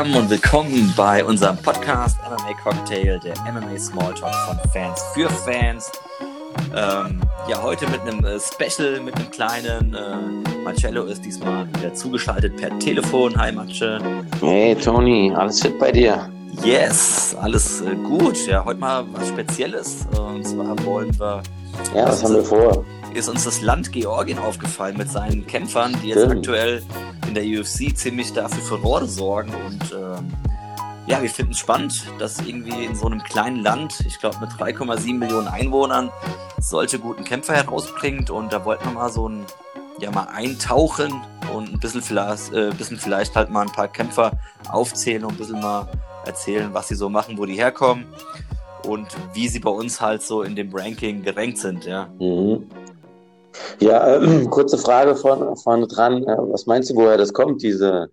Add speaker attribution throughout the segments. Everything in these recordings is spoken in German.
Speaker 1: zusammen und willkommen bei unserem Podcast MMA Cocktail, der MMA Smalltalk von Fans für Fans. Ähm, ja, heute mit einem äh, Special, mit einem kleinen. Äh, Marcello ist diesmal wieder zugeschaltet per Telefon. Hi, Marce.
Speaker 2: Hey, Tony, alles fit bei dir?
Speaker 1: Yes, alles äh, gut. Ja, heute mal was Spezielles. und zwar wollen wir.
Speaker 2: Ja, was haben wir vor?
Speaker 1: Ist uns das Land Georgien aufgefallen mit seinen Kämpfern, die jetzt Stimmt. aktuell in der UFC ziemlich dafür Furore sorgen und. Ähm, ja, wir finden es spannend, dass irgendwie in so einem kleinen Land, ich glaube mit 3,7 Millionen Einwohnern, solche guten Kämpfer herausbringt. Und da wollten wir mal so ein, ja, mal eintauchen und ein bisschen vielleicht, äh, bisschen vielleicht halt mal ein paar Kämpfer aufzählen und ein bisschen mal erzählen, was sie so machen, wo die herkommen und wie sie bei uns halt so in dem Ranking gerankt sind, ja.
Speaker 2: Mhm. Ja, äh, kurze Frage vorne, vorne dran. Äh, was meinst du, woher das kommt, diese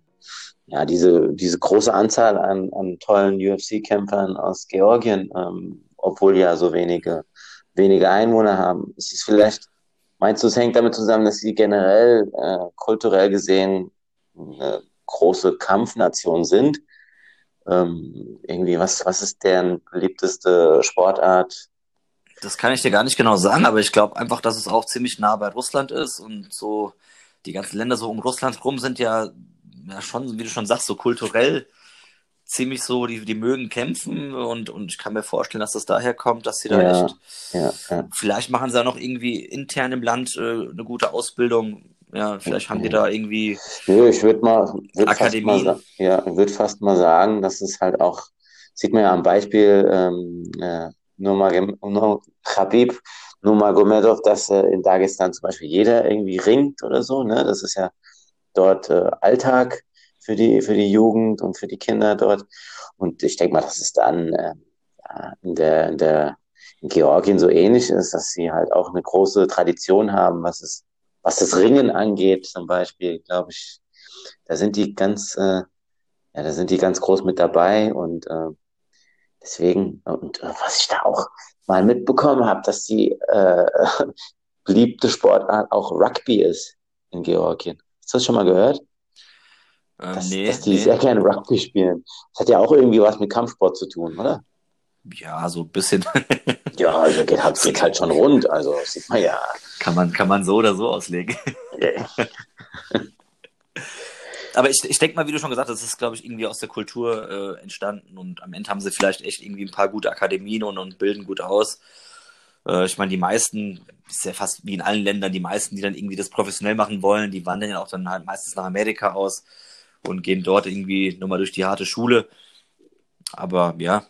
Speaker 2: ja, diese, diese große Anzahl an, an tollen UFC-Kämpfern aus Georgien, ähm, obwohl ja so wenige, wenige Einwohner haben. Ist es vielleicht, meinst du, es hängt damit zusammen, dass sie generell äh, kulturell gesehen eine große Kampfnation sind? Ähm, irgendwie, was, was ist deren beliebteste Sportart?
Speaker 1: Das kann ich dir gar nicht genau sagen, aber ich glaube einfach, dass es auch ziemlich nah bei Russland ist und so die ganzen Länder so um Russland rum sind ja ja schon, wie du schon sagst, so kulturell ziemlich so, die, die mögen kämpfen und, und ich kann mir vorstellen, dass das daher kommt, dass sie da ja, echt, ja, ja. vielleicht machen sie ja noch irgendwie intern im Land äh, eine gute Ausbildung. Ja, vielleicht haben die da irgendwie
Speaker 2: Nö, ich würde mal, würd Akademien. Fast mal, ja, würde fast mal sagen, dass es halt auch, sieht man ja am Beispiel ähm, äh, Khabib Nurmagomedov, dass äh, in Dagestan zum Beispiel jeder irgendwie ringt oder so, ne? Das ist ja dort äh, Alltag für die, für die Jugend und für die Kinder dort. Und ich denke mal, dass es dann äh, in, der, in, der, in Georgien so ähnlich ist, dass sie halt auch eine große Tradition haben, was es, was das Ringen angeht, zum Beispiel, glaube ich. Da sind die ganz, äh, ja, da sind die ganz groß mit dabei und äh, deswegen, und äh, was ich da auch mal mitbekommen habe, dass die äh, beliebte Sportart auch Rugby ist in Georgien. Hast du das schon mal gehört? Ähm, dass, nee, dass die nee. sehr gerne Rugby spielen. Das hat ja auch irgendwie was mit Kampfsport zu tun, oder?
Speaker 1: Ja, so ein bisschen.
Speaker 2: ja, also geht halt, geht halt schon rund. Also sieht man ja.
Speaker 1: Kann man, kann man so oder so auslegen. Aber ich, ich denke mal, wie du schon gesagt hast, das ist, glaube ich, irgendwie aus der Kultur äh, entstanden und am Ende haben sie vielleicht echt irgendwie ein paar gute Akademien und, und bilden gut aus. Äh, ich meine, die meisten, ist ja fast wie in allen Ländern, die meisten, die dann irgendwie das professionell machen wollen, die wandern ja auch dann halt meistens nach Amerika aus und gehen dort irgendwie nochmal durch die harte Schule. Aber ja,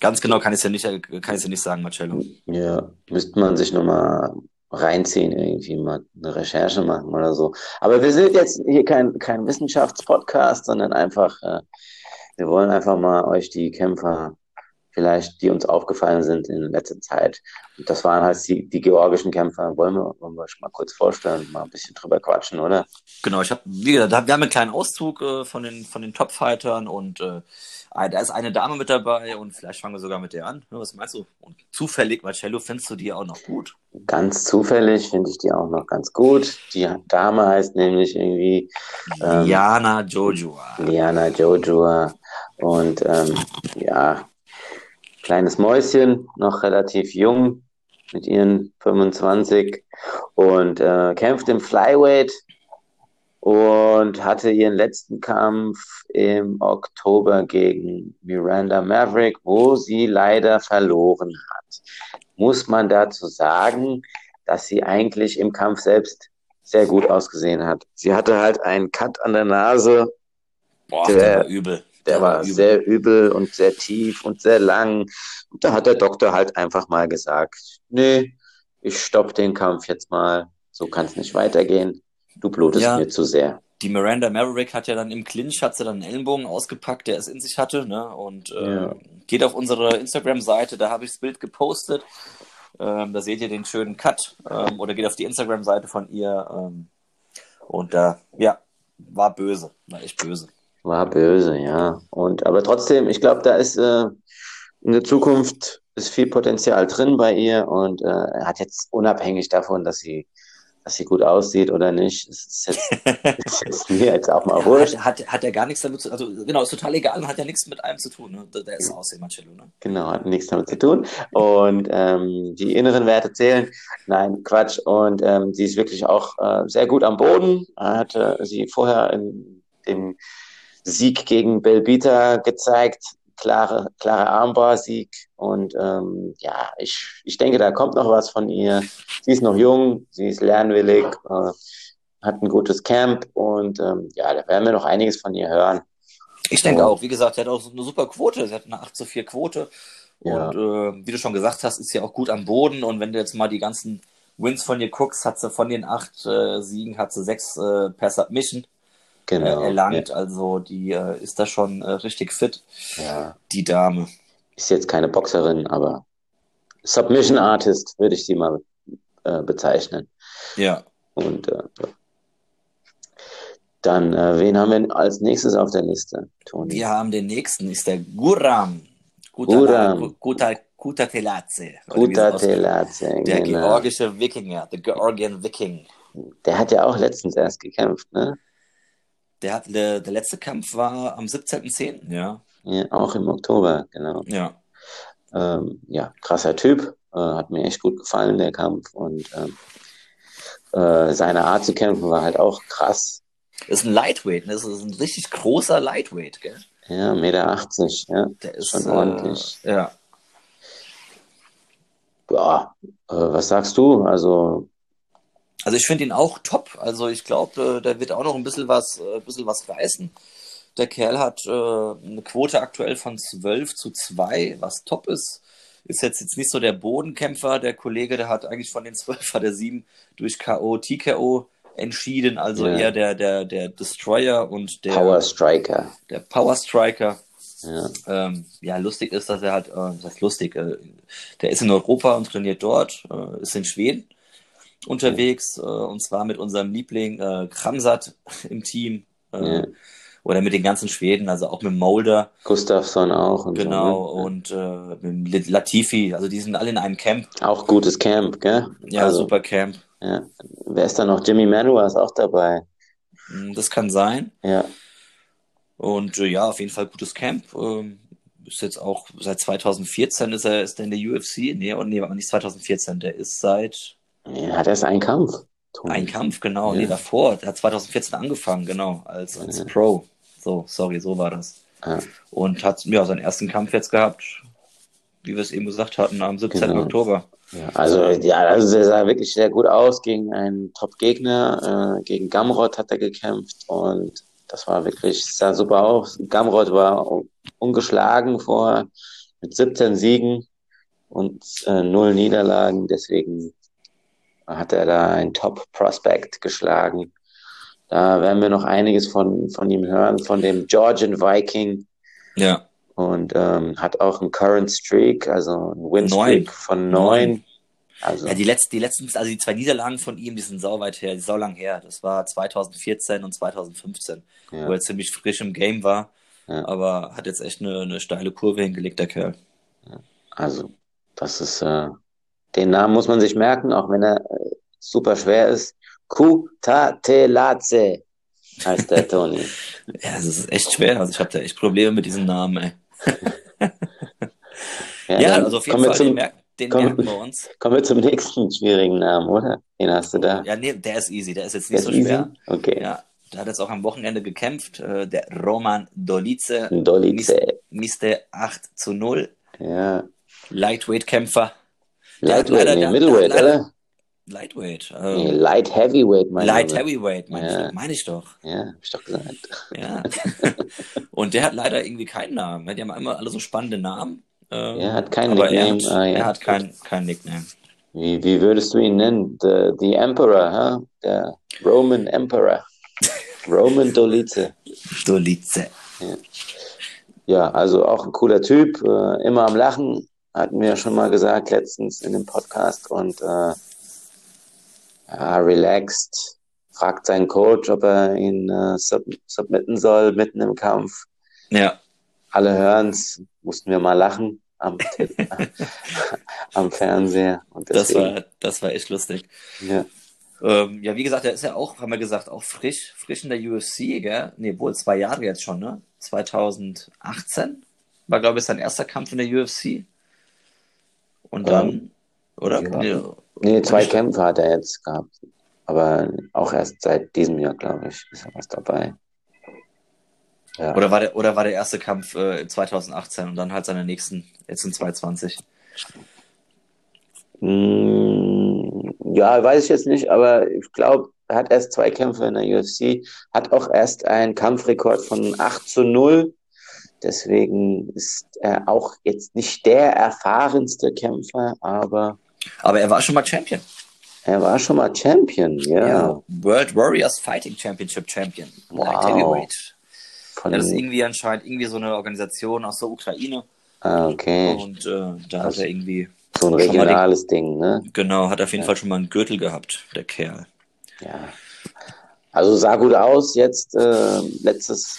Speaker 1: ganz genau kann ich es ja ich ja nicht sagen, Marcello.
Speaker 2: Ja, müsste man sich nochmal reinziehen, irgendwie mal eine Recherche machen oder so. Aber wir sind jetzt hier kein, kein Wissenschaftspodcast, sondern einfach, äh, wir wollen einfach mal euch die Kämpfer vielleicht, die uns aufgefallen sind in letzter Zeit. Und das waren halt die, die georgischen Kämpfer. Wollen wir, wollen wir schon mal kurz vorstellen, mal ein bisschen drüber quatschen, oder?
Speaker 1: Genau, ich habe, gesagt, wir haben einen kleinen Auszug äh, von den, von den Top-Fightern und äh, da ist eine Dame mit dabei und vielleicht fangen wir sogar mit der an. Was meinst du? Und zufällig, Marcello, findest du die auch noch gut?
Speaker 2: Ganz zufällig finde ich die auch noch ganz gut. Die Dame heißt nämlich irgendwie
Speaker 1: ähm, Liana Jojua.
Speaker 2: Liana Jojua. Und ähm, ja, kleines Mäuschen, noch relativ jung mit ihren 25 und äh, kämpft im Flyweight und hatte ihren letzten Kampf im Oktober gegen Miranda Maverick, wo sie leider verloren hat. Muss man dazu sagen, dass sie eigentlich im Kampf selbst sehr gut ausgesehen hat. Sie hatte halt einen Cut an der Nase.
Speaker 1: Boah, der, der war übel.
Speaker 2: Der war übel. sehr übel und sehr tief und sehr lang. Und da hat der Doktor halt einfach mal gesagt, nee, ich stopp den Kampf jetzt mal. So kann es nicht weitergehen. Du blutest ja, mir zu sehr.
Speaker 1: Die Miranda Maverick hat ja dann im Clinch, hat sie dann einen Ellenbogen ausgepackt, der es in sich hatte, ne? Und äh, ja. geht auf unsere Instagram-Seite, da habe ich das Bild gepostet. Ähm, da seht ihr den schönen Cut. Ähm, oder geht auf die Instagram-Seite von ihr. Ähm, und da, äh, ja, war böse, war echt böse.
Speaker 2: War böse, ja. Und aber trotzdem, ich glaube, da ist äh, in der Zukunft ist viel Potenzial drin bei ihr und äh, hat jetzt unabhängig davon, dass sie dass sie gut aussieht oder nicht, ist jetzt, ist jetzt mir jetzt auch mal wurscht.
Speaker 1: Hat, hat, hat ja gar nichts damit zu also genau, ist total egal und hat ja nichts mit einem zu tun. Ne? Der ist Aussehen, Marcello, ne?
Speaker 2: Genau, hat nichts damit zu tun. Und ähm, die inneren Werte zählen. Nein, Quatsch. Und ähm, sie ist wirklich auch äh, sehr gut am Boden. Er hatte sie vorher in dem Sieg gegen Belbita gezeigt, klare, klare Armbar-Sieg. Und ähm, ja, ich, ich denke, da kommt noch was von ihr. Sie ist noch jung, sie ist lernwillig, äh, hat ein gutes Camp und ähm, ja, da werden wir noch einiges von ihr hören.
Speaker 1: Ich denke auch, wie gesagt, sie hat auch eine super Quote. Sie hat eine 8 zu 4 Quote. Ja. Und äh, wie du schon gesagt hast, ist sie auch gut am Boden. Und wenn du jetzt mal die ganzen Wins von ihr guckst, hat sie von den acht äh, Siegen hat sie sechs äh, per Submission genau, äh, erlangt. Ja. Also die äh, ist da schon äh, richtig fit, ja. die Dame.
Speaker 2: Ist jetzt keine Boxerin, aber Submission Artist würde ich sie mal bezeichnen.
Speaker 1: Ja.
Speaker 2: Und dann, äh, wen haben wir als nächstes auf der Liste,
Speaker 1: Toni? Wir haben den nächsten, ist der Guram. Guram. Guta, Kuta Telatze.
Speaker 2: Kuta Telatze,
Speaker 1: Der genau. georgische Wikinger, der Georgian Viking.
Speaker 2: Der hat ja auch letztens erst gekämpft, ne?
Speaker 1: Der, hat, der, der letzte Kampf war am 17.10., ja.
Speaker 2: ja. Auch im Oktober, genau.
Speaker 1: Ja.
Speaker 2: Ähm, ja, krasser Typ. Äh, hat mir echt gut gefallen, der Kampf. Und ähm, äh, seine Art zu kämpfen war halt auch krass.
Speaker 1: Das ist ein Lightweight, ne? Das ist ein richtig großer Lightweight, gell?
Speaker 2: Ja, 1,80 Meter, ja. Der ist schon ordentlich.
Speaker 1: Äh, ja.
Speaker 2: Ja, äh, was sagst du? Also
Speaker 1: also ich finde ihn auch top. Also ich glaube, äh, der wird auch noch ein bisschen was, ein äh, bisschen was reißen. Der Kerl hat äh, eine Quote aktuell von 12 zu 2, was top ist. Ist jetzt, jetzt nicht so der Bodenkämpfer. Der Kollege, der hat eigentlich von den 12 hat er 7 durch K.O., TKO entschieden. Also ja. eher der, der, der Destroyer und der
Speaker 2: Power Striker.
Speaker 1: Der Power Striker. Ja. Ähm, ja, lustig ist, dass er halt, äh, das heißt lustig, äh, der ist in Europa und trainiert dort, äh, ist in Schweden unterwegs, äh, und zwar mit unserem Liebling äh, Kramsat im Team. Äh, ja. Oder mit den ganzen Schweden, also auch mit Molder.
Speaker 2: Gustafsson auch.
Speaker 1: Und genau, so, ne? und äh, mit Latifi, also die sind alle in einem Camp.
Speaker 2: Auch gutes Camp, gell?
Speaker 1: Ja, also, super Camp.
Speaker 2: Ja. Wer ist da noch? Jimmy Manua ist auch dabei.
Speaker 1: Hm, das kann sein.
Speaker 2: Ja.
Speaker 1: Und äh, ja, auf jeden Fall gutes Camp. Ähm, ist jetzt auch seit 2014 ist er ist er in der UFC. Nee, und nee, aber nicht 2014, der ist seit
Speaker 2: ja, hat erst einen Kampf.
Speaker 1: Tony. Ein Kampf, genau. Ja. Nee, davor. Der hat 2014 angefangen, genau, als, als ja. Pro. So, sorry, so war das. Ja. Und hat ja seinen ersten Kampf jetzt gehabt, wie wir es eben gesagt hatten, am 17. Genau. Oktober.
Speaker 2: Ja, also ja, also er sah wirklich sehr gut aus gegen einen Top-Gegner. Äh, gegen Gamrot hat er gekämpft und das war wirklich, sah super aus. Gamrot war ungeschlagen vor mit 17 Siegen und äh, null Niederlagen. Deswegen hat er da ein Top-Prospect geschlagen. Da werden wir noch einiges von, von ihm hören, von dem Georgian Viking.
Speaker 1: Ja.
Speaker 2: Und ähm, hat auch einen Current Streak, also einen Win-Streak neun. von neun.
Speaker 1: Also. Ja, die letzten, die letzten, also die zwei Niederlagen von ihm, die sind sau weit her, die sau lang her. Das war 2014 und 2015, ja. wo er ziemlich frisch im Game war. Ja. Aber hat jetzt echt eine, eine steile Kurve hingelegt, der Kerl.
Speaker 2: Also, das ist, äh, den Namen muss man sich merken, auch wenn er äh, super schwer ist. Kutatelatze heißt der Toni.
Speaker 1: ja, das ist echt schwer. Also ich habe da echt Probleme mit diesem Namen, ey. ja, ja also auf jeden Fall, zum, den, merken, den komm, merken wir uns.
Speaker 2: Kommen wir zum nächsten schwierigen Namen, oder? Den hast du da.
Speaker 1: Ja, nee, der ist easy, der ist jetzt nicht der so schwer.
Speaker 2: Easy? Okay.
Speaker 1: Ja, der hat jetzt auch am Wochenende gekämpft, äh, der Roman Dolice.
Speaker 2: Dolice.
Speaker 1: Miste 8 zu 0.
Speaker 2: Ja.
Speaker 1: Lightweight-Kämpfer.
Speaker 2: Lightweight, nee, Middleweight, oder?
Speaker 1: Lightweight.
Speaker 2: Ähm, nee, Light Heavyweight,
Speaker 1: meine Light Heavyweight, meine ja. ich, mein ich doch.
Speaker 2: Ja, hab ich doch gesagt.
Speaker 1: Ja. Und der hat leider irgendwie keinen Namen. Die haben immer alle so spannende Namen.
Speaker 2: Ähm, er hat keinen Nickname.
Speaker 1: Er hat, ah, ja. er hat kein, kein Nickname.
Speaker 2: Wie, wie würdest du ihn nennen? The, the Emperor, huh? Der Roman Emperor. Roman Dolice.
Speaker 1: Dolice.
Speaker 2: Ja. ja, also auch ein cooler Typ, äh, immer am Lachen, hatten wir ja schon mal gesagt letztens in dem Podcast und äh, ja, relaxed, fragt seinen Coach, ob er ihn äh, sub submitten soll mitten im Kampf.
Speaker 1: Ja.
Speaker 2: Alle hören es, mussten wir mal lachen am, am Fernseher.
Speaker 1: Und das, war, das war echt lustig.
Speaker 2: Ja.
Speaker 1: Ähm, ja, wie gesagt, er ist ja auch, haben wir gesagt, auch frisch, frisch in der UFC, gell? Nee, wohl zwei Jahre jetzt schon, ne? 2018 war, glaube ich, sein erster Kampf in der UFC. Und dann, ähm, oder?
Speaker 2: Ja. Nee, nee, zwei Kämpfe hat er jetzt gehabt. Aber auch erst seit diesem Jahr, glaube ich, ist er was dabei.
Speaker 1: Ja. Oder, war der, oder war der erste Kampf äh, 2018 und dann halt seine nächsten, jetzt in 2020?
Speaker 2: Mm, ja, weiß ich jetzt nicht, aber ich glaube, er hat erst zwei Kämpfe in der UFC, hat auch erst einen Kampfrekord von 8 zu 0. Deswegen ist er auch jetzt nicht der erfahrenste Kämpfer, aber.
Speaker 1: Aber er war schon mal Champion.
Speaker 2: Er war schon mal Champion, ja. ja
Speaker 1: World Warriors Fighting Championship Champion.
Speaker 2: Wow.
Speaker 1: Von ja, das ist irgendwie anscheinend irgendwie so eine Organisation aus der Ukraine.
Speaker 2: Ah, okay.
Speaker 1: Und äh, da also, hat er irgendwie.
Speaker 2: So ein regionales den, Ding, ne?
Speaker 1: Genau, hat auf jeden ja. Fall schon mal einen Gürtel gehabt, der Kerl.
Speaker 2: Ja. Also sah gut aus. Jetzt äh, letztes,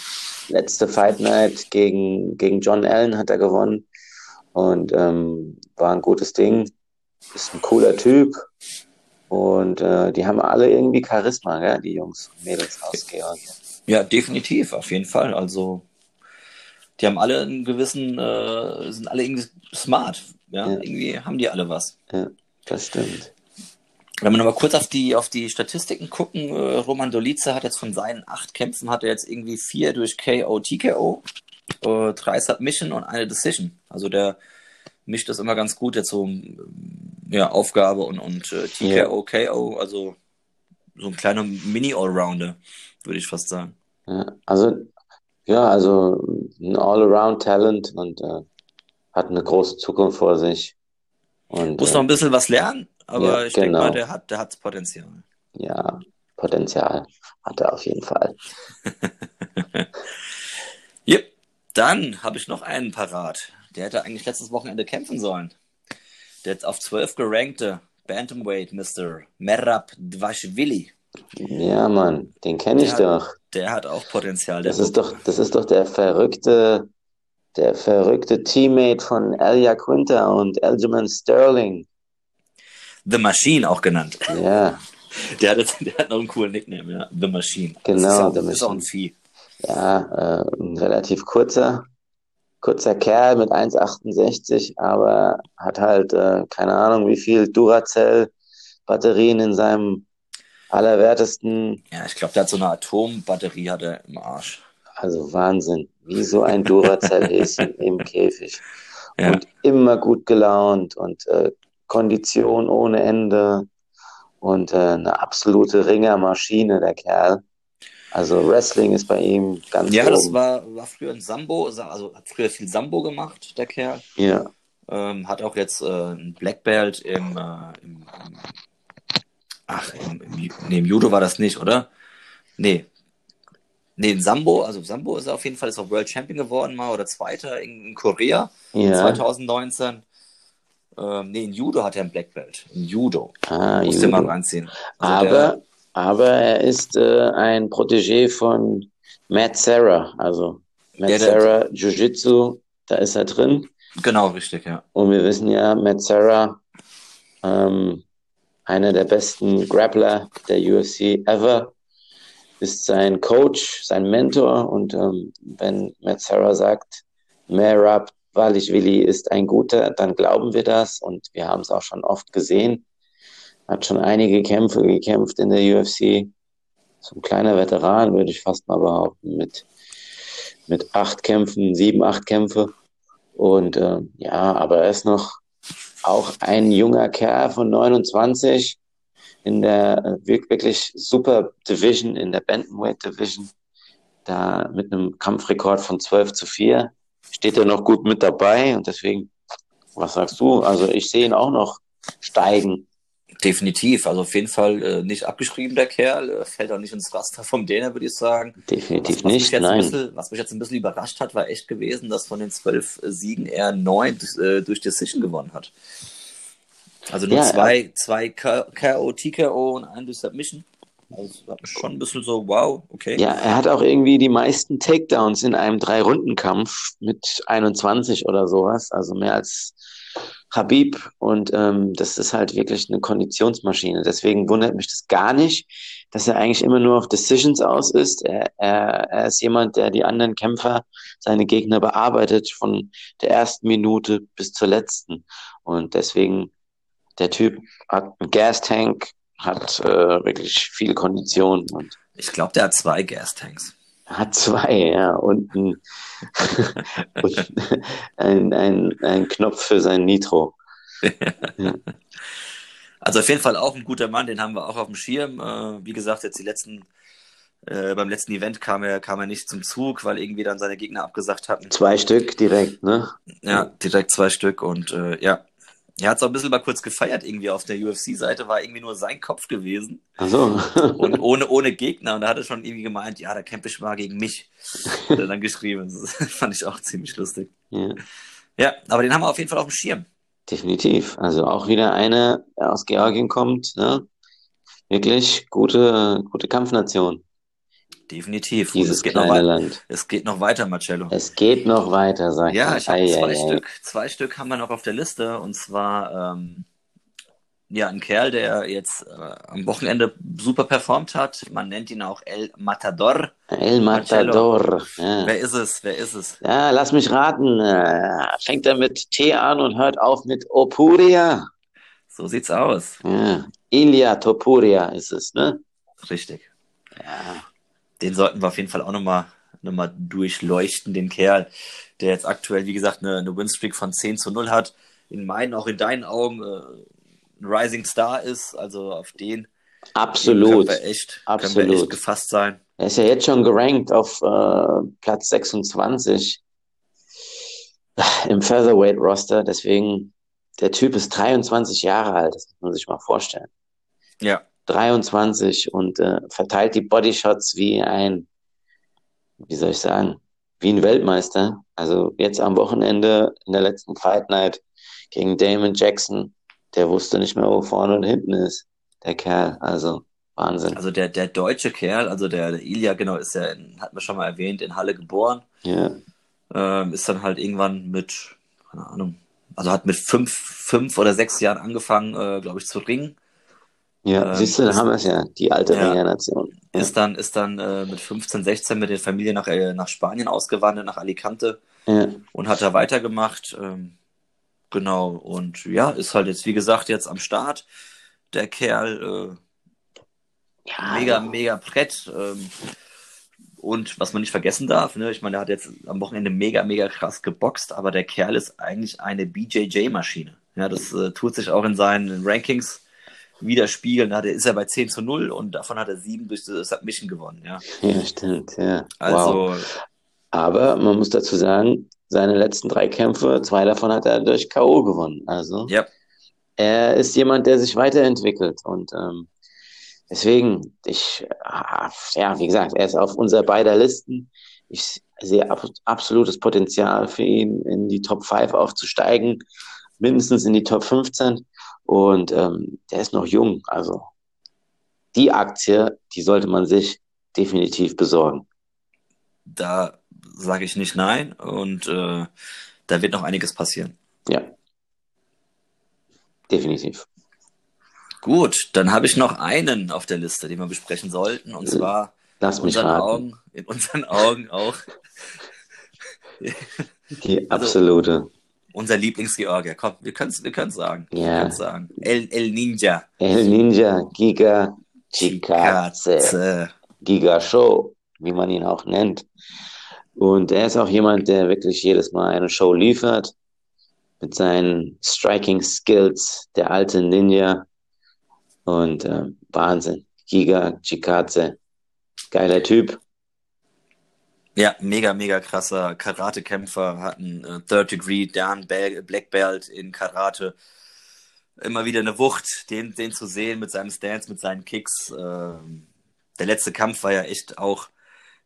Speaker 2: letzte Fight Night gegen, gegen John Allen hat er gewonnen. Und ähm, war ein gutes Ding. Ist ein cooler Typ. Und äh, die haben alle irgendwie Charisma, gell? die Jungs und Mädels aus Georgien.
Speaker 1: Ja, definitiv, auf jeden Fall. Also, die haben alle einen gewissen, äh, sind alle irgendwie smart. Ja? ja? irgendwie haben die alle was.
Speaker 2: Ja, das stimmt.
Speaker 1: Wenn wir nochmal kurz auf die, auf die Statistiken gucken, äh, Roman Dolice hat jetzt von seinen acht Kämpfen hat er jetzt irgendwie vier durch KO, TKO, äh, drei Submission und eine Decision. Also der mischt das immer ganz gut jetzt so ja, Aufgabe und, und äh, TKO, ja. KO, also so ein kleiner Mini-Allrounder, würde ich fast sagen.
Speaker 2: Ja, also, ja, also ein All-Around-Talent und äh, hat eine große Zukunft vor sich.
Speaker 1: Und, Muss noch ein bisschen was lernen, aber ja, ich genau. denke mal, der hat, der hat Potenzial.
Speaker 2: Ja, Potenzial hat er auf jeden Fall.
Speaker 1: yep. Dann habe ich noch einen parat. Der hätte eigentlich letztes Wochenende kämpfen sollen. Der jetzt auf 12 gerankte Bantamweight Mr. Merab Dvashvili
Speaker 2: ja, Mann, den kenne ich
Speaker 1: hat,
Speaker 2: doch.
Speaker 1: Der hat auch Potenzial.
Speaker 2: das ist doch, das ist doch der verrückte, der verrückte Teammate von Elia Quinta und Aljamain Sterling.
Speaker 1: The Machine auch genannt.
Speaker 2: Ja.
Speaker 1: Der hat, jetzt, der hat noch einen coolen Nickname, ja. The Machine.
Speaker 2: Genau,
Speaker 1: das ist auch, The Machine. Ist auch ein Vieh.
Speaker 2: Ja, äh, ein relativ kurzer, kurzer Kerl mit 1,68, aber hat halt, äh, keine Ahnung, wie viel Duracell-Batterien in seinem allerwertesten.
Speaker 1: Ja, ich glaube, der hat so eine Atombatterie hat er im Arsch.
Speaker 2: Also Wahnsinn. Wie so ein Duracell-Häschen im Käfig. Ja. Und immer gut gelaunt und äh, Kondition ohne Ende und äh, eine absolute Ringermaschine, der Kerl. Also Wrestling ist bei ihm ganz
Speaker 1: Ja, oben. das war, war früher ein Sambo, also hat früher viel Sambo gemacht, der Kerl.
Speaker 2: Ja.
Speaker 1: Ähm, hat auch jetzt äh, ein Black Belt im, äh, im, im Ach, im, im, nee, im Judo war das nicht, oder? Nee. Nee, in Sambo, also Sambo ist auf jeden Fall ist auch World Champion geworden mal oder Zweiter in, Korea ja. 2019. Ähm, nee, in Judo hat er ein Black Belt. In Judo.
Speaker 2: Ah,
Speaker 1: Musste mal reinziehen.
Speaker 2: Also aber, der, aber er ist äh, ein Protégé von Matt Serra. Also Matt ja, Serra Jiu-Jitsu, da ist er drin.
Speaker 1: Genau, richtig, ja.
Speaker 2: Und wir wissen ja, Matt Serra ähm, einer der besten Grappler der UFC ever, ist sein Coach, sein Mentor. Und ähm, wenn Matt Sarah sagt, Merab Walishvili ist ein guter, dann glauben wir das. Und wir haben es auch schon oft gesehen. Hat schon einige Kämpfe gekämpft in der UFC. So ein kleiner Veteran, würde ich fast mal behaupten, mit, mit acht Kämpfen, sieben, acht Kämpfe. Und äh, ja, aber er ist noch auch ein junger Kerl von 29 in der äh, wirklich super Division, in der Bantamweight Division, da mit einem Kampfrekord von 12 zu 4, steht er noch gut mit dabei und deswegen, was sagst du? Also ich sehe ihn auch noch steigen.
Speaker 1: Definitiv, also auf jeden Fall äh, nicht abgeschrieben, der Kerl, äh, fällt auch nicht ins Raster vom Däner, würde ich sagen.
Speaker 2: Definitiv was, was nicht, nein.
Speaker 1: Bisschen, was mich jetzt ein bisschen überrascht hat, war echt gewesen, dass von den zwölf äh, Siegen er neun äh, durch Decision gewonnen hat. Also nur ja, zwei, ja. zwei KO, TKO und ein durch Submission. Also schon ein bisschen so, wow, okay.
Speaker 2: Ja, er hat auch irgendwie die meisten Takedowns in einem Drei-Runden-Kampf mit 21 oder sowas. Also mehr als Habib und ähm, das ist halt wirklich eine Konditionsmaschine. Deswegen wundert mich das gar nicht, dass er eigentlich immer nur auf Decisions aus ist. Er, er, er ist jemand, der die anderen Kämpfer, seine Gegner bearbeitet von der ersten Minute bis zur letzten. Und deswegen, der Typ hat einen Gas-Tank, hat äh, wirklich viel Kondition. Und
Speaker 1: ich glaube, der hat zwei Gas-Tanks.
Speaker 2: Hat zwei, ja. Und, ein, und ein, ein, ein Knopf für sein Nitro.
Speaker 1: ja. Also auf jeden Fall auch ein guter Mann, den haben wir auch auf dem Schirm. Äh, wie gesagt, jetzt die letzten, äh, beim letzten Event kam er, kam er nicht zum Zug, weil irgendwie dann seine Gegner abgesagt hatten.
Speaker 2: Zwei Stück direkt, ne?
Speaker 1: Ja, direkt zwei Stück und äh, ja. Er hat es auch ein bisschen mal kurz gefeiert, irgendwie auf der UFC-Seite, war irgendwie nur sein Kopf gewesen.
Speaker 2: Ach so.
Speaker 1: und ohne, ohne Gegner. Und da hat er schon irgendwie gemeint, ja, da kämpfe ich mal gegen mich. Hat er dann geschrieben. Das fand ich auch ziemlich lustig. Ja. ja, aber den haben wir auf jeden Fall auf dem Schirm.
Speaker 2: Definitiv. Also auch wieder eine der aus Georgien kommt, ne? Wirklich gute, gute Kampfnation.
Speaker 1: Definitiv.
Speaker 2: Dieses es geht kleine noch Land.
Speaker 1: Es geht noch weiter, Marcello.
Speaker 2: Es geht noch weiter,
Speaker 1: sag ich. Ja, ich habe zwei ei, Stück. Ei. Zwei Stück haben wir noch auf der Liste. Und zwar ähm, ja, ein Kerl, der jetzt äh, am Wochenende super performt hat. Man nennt ihn auch El Matador.
Speaker 2: El Matador.
Speaker 1: Ja. Wer ist es? Wer ist es?
Speaker 2: Ja, lass mich raten. Äh, fängt er mit T an und hört auf mit Opuria.
Speaker 1: So sieht's aus.
Speaker 2: Ja. Ilya Topuria ist es, ne?
Speaker 1: Richtig. Ja. Den sollten wir auf jeden Fall auch nochmal noch mal durchleuchten, den Kerl, der jetzt aktuell, wie gesagt, eine, eine Winstreak von 10 zu 0 hat. In meinen, auch in deinen Augen, äh, ein Rising Star ist. Also auf den
Speaker 2: Absolut.
Speaker 1: Können wir echt,
Speaker 2: Absolut.
Speaker 1: Können wir echt gefasst sein.
Speaker 2: Er ist ja jetzt schon gerankt auf äh, Platz 26 im Featherweight-Roster. Deswegen, der Typ ist 23 Jahre alt. Das muss man sich mal vorstellen.
Speaker 1: Ja.
Speaker 2: 23 und äh, verteilt die Bodyshots wie ein, wie soll ich sagen, wie ein Weltmeister. Also jetzt am Wochenende in der letzten Fight Night gegen Damon Jackson der wusste nicht mehr, wo vorne und hinten ist, der Kerl. Also Wahnsinn.
Speaker 1: Also der, der deutsche Kerl, also der, der Ilya, genau, ist ja, in, hat man schon mal erwähnt, in Halle geboren.
Speaker 2: Ja.
Speaker 1: Ähm, ist dann halt irgendwann mit, keine Ahnung, also hat mit fünf, fünf oder sechs Jahren angefangen, äh, glaube ich, zu ringen.
Speaker 2: Ja, ähm, siehst du, da haben wir es ja, die alte ja, Ringernation.
Speaker 1: Ja. Ist dann, ist dann äh, mit 15, 16 mit der Familie nach, äh, nach Spanien ausgewandert, nach Alicante
Speaker 2: ja.
Speaker 1: und hat da weitergemacht. Ähm, Genau, und ja, ist halt jetzt, wie gesagt, jetzt am Start. Der Kerl, äh, ja, mega, mega Brett. Ähm, und was man nicht vergessen darf, ne, ich meine, der hat jetzt am Wochenende mega, mega krass geboxt, aber der Kerl ist eigentlich eine BJJ-Maschine. Ja, das äh, tut sich auch in seinen Rankings widerspiegeln. Da ist er bei 10 zu 0 und davon hat er sieben durch das Submission gewonnen. Ja,
Speaker 2: ja stimmt, ja.
Speaker 1: Also,
Speaker 2: wow. Aber man muss dazu sagen, seine letzten drei Kämpfe, zwei davon hat er durch K.O. gewonnen. Also
Speaker 1: ja.
Speaker 2: er ist jemand, der sich weiterentwickelt. Und ähm, deswegen, ich, ja, wie gesagt, er ist auf unserer beider Listen. Ich sehe ab, absolutes Potenzial für ihn, in die Top 5 aufzusteigen, mindestens in die Top 15. Und ähm, der ist noch jung. Also die Aktie, die sollte man sich definitiv besorgen.
Speaker 1: Da sage ich nicht nein und äh, da wird noch einiges passieren.
Speaker 2: Ja. Definitiv.
Speaker 1: Gut, dann habe ich noch einen auf der Liste, den wir besprechen sollten, und zwar
Speaker 2: Lass
Speaker 1: in, unseren Augen, in unseren Augen auch.
Speaker 2: Die absolute. Also,
Speaker 1: unser Lieblingsgeorgier. Komm, wir können es wir können's sagen.
Speaker 2: Ja.
Speaker 1: sagen. El, El Ninja.
Speaker 2: El Ninja, Giga Chikatze. Giga Show, wie man ihn auch nennt. Und er ist auch jemand, der wirklich jedes Mal eine Show liefert. Mit seinen Striking Skills, der alte Ninja. Und äh, Wahnsinn. Giga Chikadze. Geiler Typ.
Speaker 1: Ja, mega, mega krasser Karate-Kämpfer, hat einen äh, Third Degree Dan Black Belt in Karate. Immer wieder eine Wucht, den, den zu sehen mit seinem Stance, mit seinen Kicks. Ähm, der letzte Kampf war ja echt auch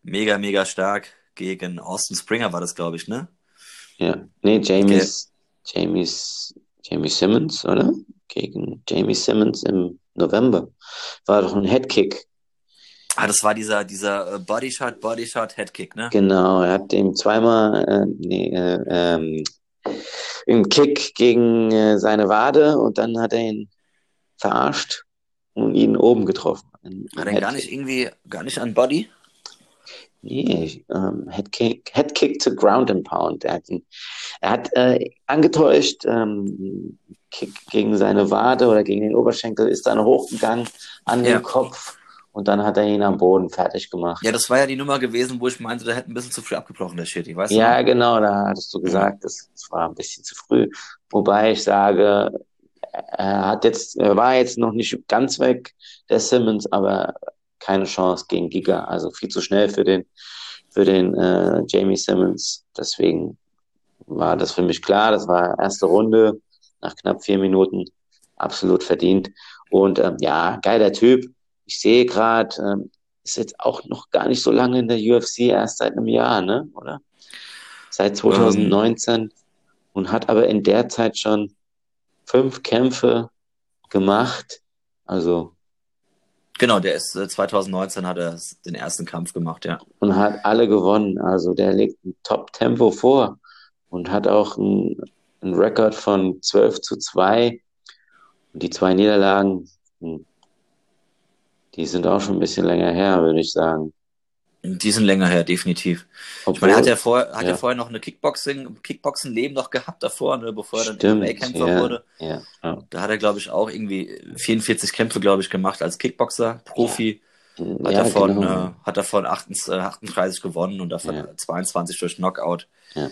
Speaker 1: mega, mega stark gegen Austin Springer war das, glaube ich, ne?
Speaker 2: Ja, nee, Jamies, okay. Jamies, Jamie Simmons, oder? Gegen Jamie Simmons im November. War doch ein Headkick.
Speaker 1: Ah, das war dieser, dieser äh, Bodyshot, Bodyshot, Headkick, ne?
Speaker 2: Genau, er hat ihm zweimal, äh, nee, äh, ähm, einen Kick gegen äh, seine Wade und dann hat er ihn verarscht und ihn oben getroffen.
Speaker 1: Hat er gar nicht irgendwie, gar nicht an Body?
Speaker 2: Nee, ähm, Head, Kick, Head Kick to Ground and Pound. Er hat, ihn, er hat äh, angetäuscht, ähm, Kick gegen seine Wade oder gegen den Oberschenkel, ist dann hochgegangen an ja. den Kopf und dann hat er ihn am Boden fertig gemacht.
Speaker 1: Ja, das war ja die Nummer gewesen, wo ich meinte, der hätte ein bisschen zu früh abgebrochen, der Shitty, weißt
Speaker 2: du? Ja, genau, da hattest du gesagt, das, das war ein bisschen zu früh. Wobei ich sage, er hat jetzt, er war jetzt noch nicht ganz weg, der Simmons, aber keine Chance gegen Giga. Also viel zu schnell für den, für den äh, Jamie Simmons. Deswegen war das für mich klar. Das war erste Runde nach knapp vier Minuten. Absolut verdient. Und ähm, ja, geiler Typ. Ich sehe gerade, ähm, ist jetzt auch noch gar nicht so lange in der UFC, erst seit einem Jahr, ne? Oder? Seit 2019 um. Ähm. und hat aber in der Zeit schon fünf Kämpfe gemacht. Also
Speaker 1: Genau, der ist 2019 äh, hat er den ersten Kampf gemacht, ja.
Speaker 2: Und hat alle gewonnen. Also der legt ein Top-Tempo vor und hat auch einen, einen Rekord von 12 zu 2. Und die zwei Niederlagen, hm, die sind auch schon ein bisschen länger her, würde ich sagen.
Speaker 1: Die sind länger her, definitiv. Obwohl, ich meine, er hat ja, vorher, hat ja. ja vorher noch eine Kickboxing, Kickboxen-Leben noch gehabt davor, ne, bevor er dann MMA-Kämpfer ja, wurde. Ja. Da hat er, glaube ich, auch irgendwie 44 Kämpfe, glaube ich, gemacht als Kickboxer, Profi. Hat, davon, genau. äh, hat davon 38, 38 gewonnen und davon 22 durch Knockout. Ja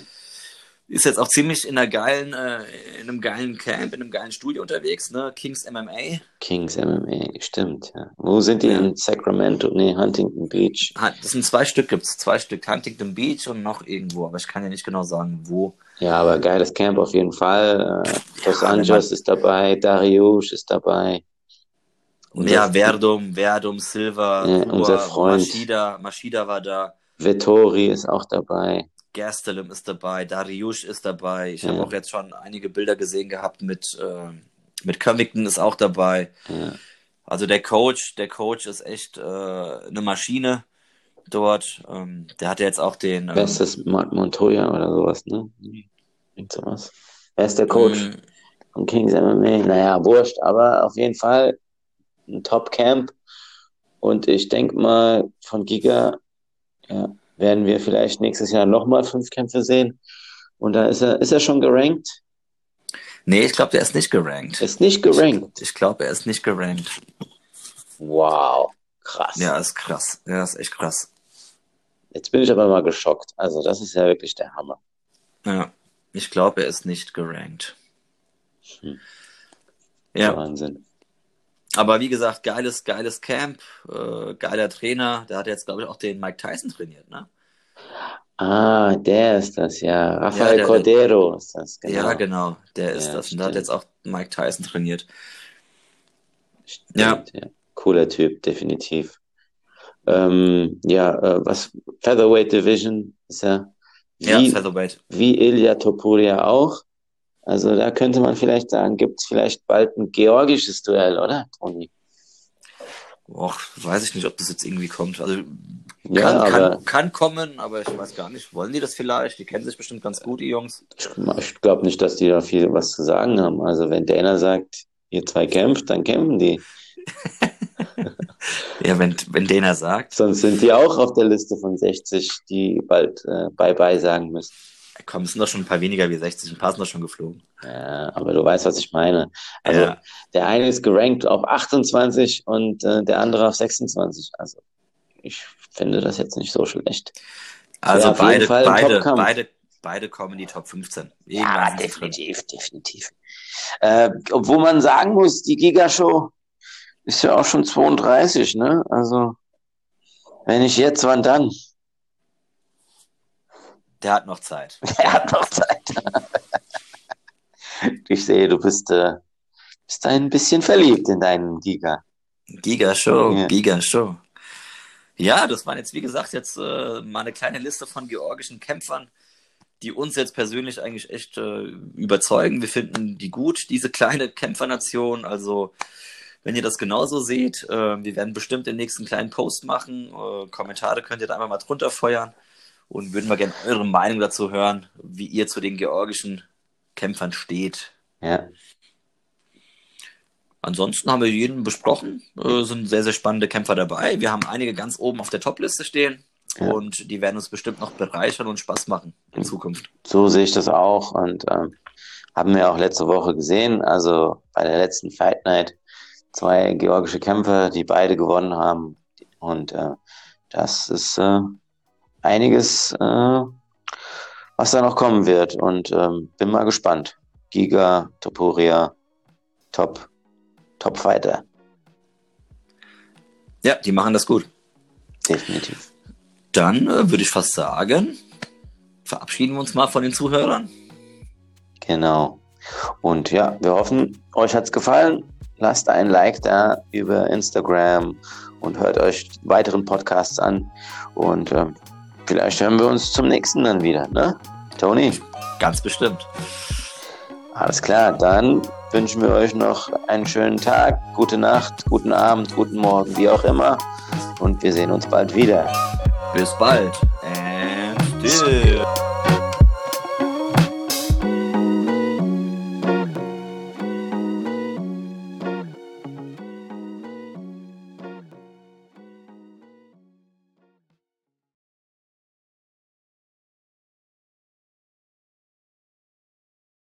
Speaker 1: ist jetzt auch ziemlich in einer geilen, äh, in einem geilen Camp, in einem geilen Studio unterwegs, ne? Kings MMA.
Speaker 2: Kings MMA, stimmt, ja. Wo sind die ja. in Sacramento? Nee, Huntington Beach.
Speaker 1: Das sind zwei Stück, gibt's zwei Stück. Huntington Beach und noch irgendwo, aber ich kann ja nicht genau sagen, wo.
Speaker 2: Ja, aber geiles Camp auf jeden Fall. Äh, Dos ja, Anjos ist dabei, Darius ist dabei.
Speaker 1: Unser ja, Verdum, Verdum, Silva,
Speaker 2: ja, unser Freund.
Speaker 1: Maschida, Maschida war da.
Speaker 2: Vettori ist auch dabei.
Speaker 1: Gastelum ist dabei, Dariush ist dabei. Ich ja. habe auch jetzt schon einige Bilder gesehen gehabt mit, äh, mit Covington ist auch dabei. Ja. Also der Coach, der Coach ist echt äh, eine Maschine dort. Ähm, der hat jetzt auch den.
Speaker 2: Ähm, Wer ist das? Montoya oder sowas, ne? Irgend sowas. Wer ist der Coach mm. von Kings MMA? Naja, wurscht, aber auf jeden Fall ein Top-Camp. Und ich denke mal, von Giga, ja, werden wir vielleicht nächstes Jahr nochmal fünf Kämpfe sehen. Und da ist er, ist er schon gerankt?
Speaker 1: Nee, ich glaube, der ist nicht gerankt.
Speaker 2: Ist nicht gerankt?
Speaker 1: Ich, ich glaube, er ist nicht gerankt.
Speaker 2: Wow, krass.
Speaker 1: Ja, ist krass. Ja, ist echt krass.
Speaker 2: Jetzt bin ich aber mal geschockt. Also, das ist ja wirklich der Hammer.
Speaker 1: Ja, ich glaube, er ist nicht gerankt. Hm. Ja. Wahnsinn. Aber wie gesagt, geiles, geiles Camp, äh, geiler Trainer. Der hat jetzt, glaube ich, auch den Mike Tyson trainiert, ne?
Speaker 2: Ah, der ist das, ja. Rafael ja, Cordero ist das,
Speaker 1: genau. Ja, genau, der ist ja, das. Und der hat jetzt auch Mike Tyson trainiert.
Speaker 2: Stimmt, ja. ja. Cooler Typ, definitiv. Ähm, ja, äh, was Featherweight Division ist ja
Speaker 1: wie, ja, Featherweight.
Speaker 2: wie Ilya Topuria auch. Also da könnte man vielleicht sagen, gibt es vielleicht bald ein georgisches Duell, oder, Toni?
Speaker 1: Och, weiß ich nicht, ob das jetzt irgendwie kommt. Also kann, ja, kann, kann, kommen, aber ich weiß gar nicht. Wollen die das vielleicht? Die kennen sich bestimmt ganz gut, die Jungs.
Speaker 2: Ich, ich glaube nicht, dass die da viel was zu sagen haben. Also wenn Dana sagt, ihr zwei kämpft, dann kämpfen die.
Speaker 1: ja, wenn, wenn Dana sagt.
Speaker 2: Sonst sind die auch auf der Liste von 60, die bald äh, Bye-bye sagen müssen.
Speaker 1: Komm, es sind doch schon ein paar weniger wie 60, ein paar sind doch schon geflogen.
Speaker 2: Ja, aber du weißt, was ich meine. Also ja. der eine ist gerankt auf 28 und äh, der andere auf 26. Also ich finde das jetzt nicht so schlecht.
Speaker 1: Also ja, beide, beide, beide, beide kommen in die Top 15.
Speaker 2: Irgendwann ja, definitiv, definitiv. Äh, obwohl man sagen muss, die Gigashow ist ja auch schon 32, ne? Also wenn nicht jetzt, wann dann?
Speaker 1: Der hat noch Zeit.
Speaker 2: Er hat noch Zeit. ich sehe, du bist, äh, bist ein bisschen verliebt in deinen Giga.
Speaker 1: Giga Show, ja. Giga Show. Ja, das waren jetzt, wie gesagt, jetzt äh, mal eine kleine Liste von georgischen Kämpfern, die uns jetzt persönlich eigentlich echt äh, überzeugen. Wir finden die gut, diese kleine Kämpfernation. Also, wenn ihr das genauso seht, äh, wir werden bestimmt den nächsten kleinen Post machen. Äh, Kommentare könnt ihr da einfach mal drunter feuern und würden mal gerne eure Meinung dazu hören, wie ihr zu den georgischen Kämpfern steht.
Speaker 2: Ja.
Speaker 1: Ansonsten haben wir jeden besprochen. Äh, sind sehr, sehr spannende Kämpfer dabei. Wir haben einige ganz oben auf der Top-Liste stehen. Ja. Und die werden uns bestimmt noch bereichern und Spaß machen in Zukunft.
Speaker 2: So sehe ich das auch. Und ähm, haben wir auch letzte Woche gesehen. Also bei der letzten Fight Night zwei georgische Kämpfer, die beide gewonnen haben. Und äh, das ist äh, einiges, äh, was da noch kommen wird. Und ähm, bin mal gespannt. Giga, Topuria, Top, Top Fighter.
Speaker 1: Ja, die machen das gut.
Speaker 2: Definitiv.
Speaker 1: Dann äh, würde ich fast sagen, verabschieden wir uns mal von den Zuhörern.
Speaker 2: Genau. Und ja, wir hoffen, euch hat es gefallen. Lasst ein Like da über Instagram und hört euch weiteren Podcasts an. Und äh, vielleicht hören wir uns zum nächsten dann wieder, ne? Toni?
Speaker 1: Ganz bestimmt.
Speaker 2: Alles klar, dann wünschen wir euch noch einen schönen Tag, gute Nacht, guten Abend, guten Morgen, wie auch immer. Und wir sehen uns bald wieder.
Speaker 1: Bis bald. And still.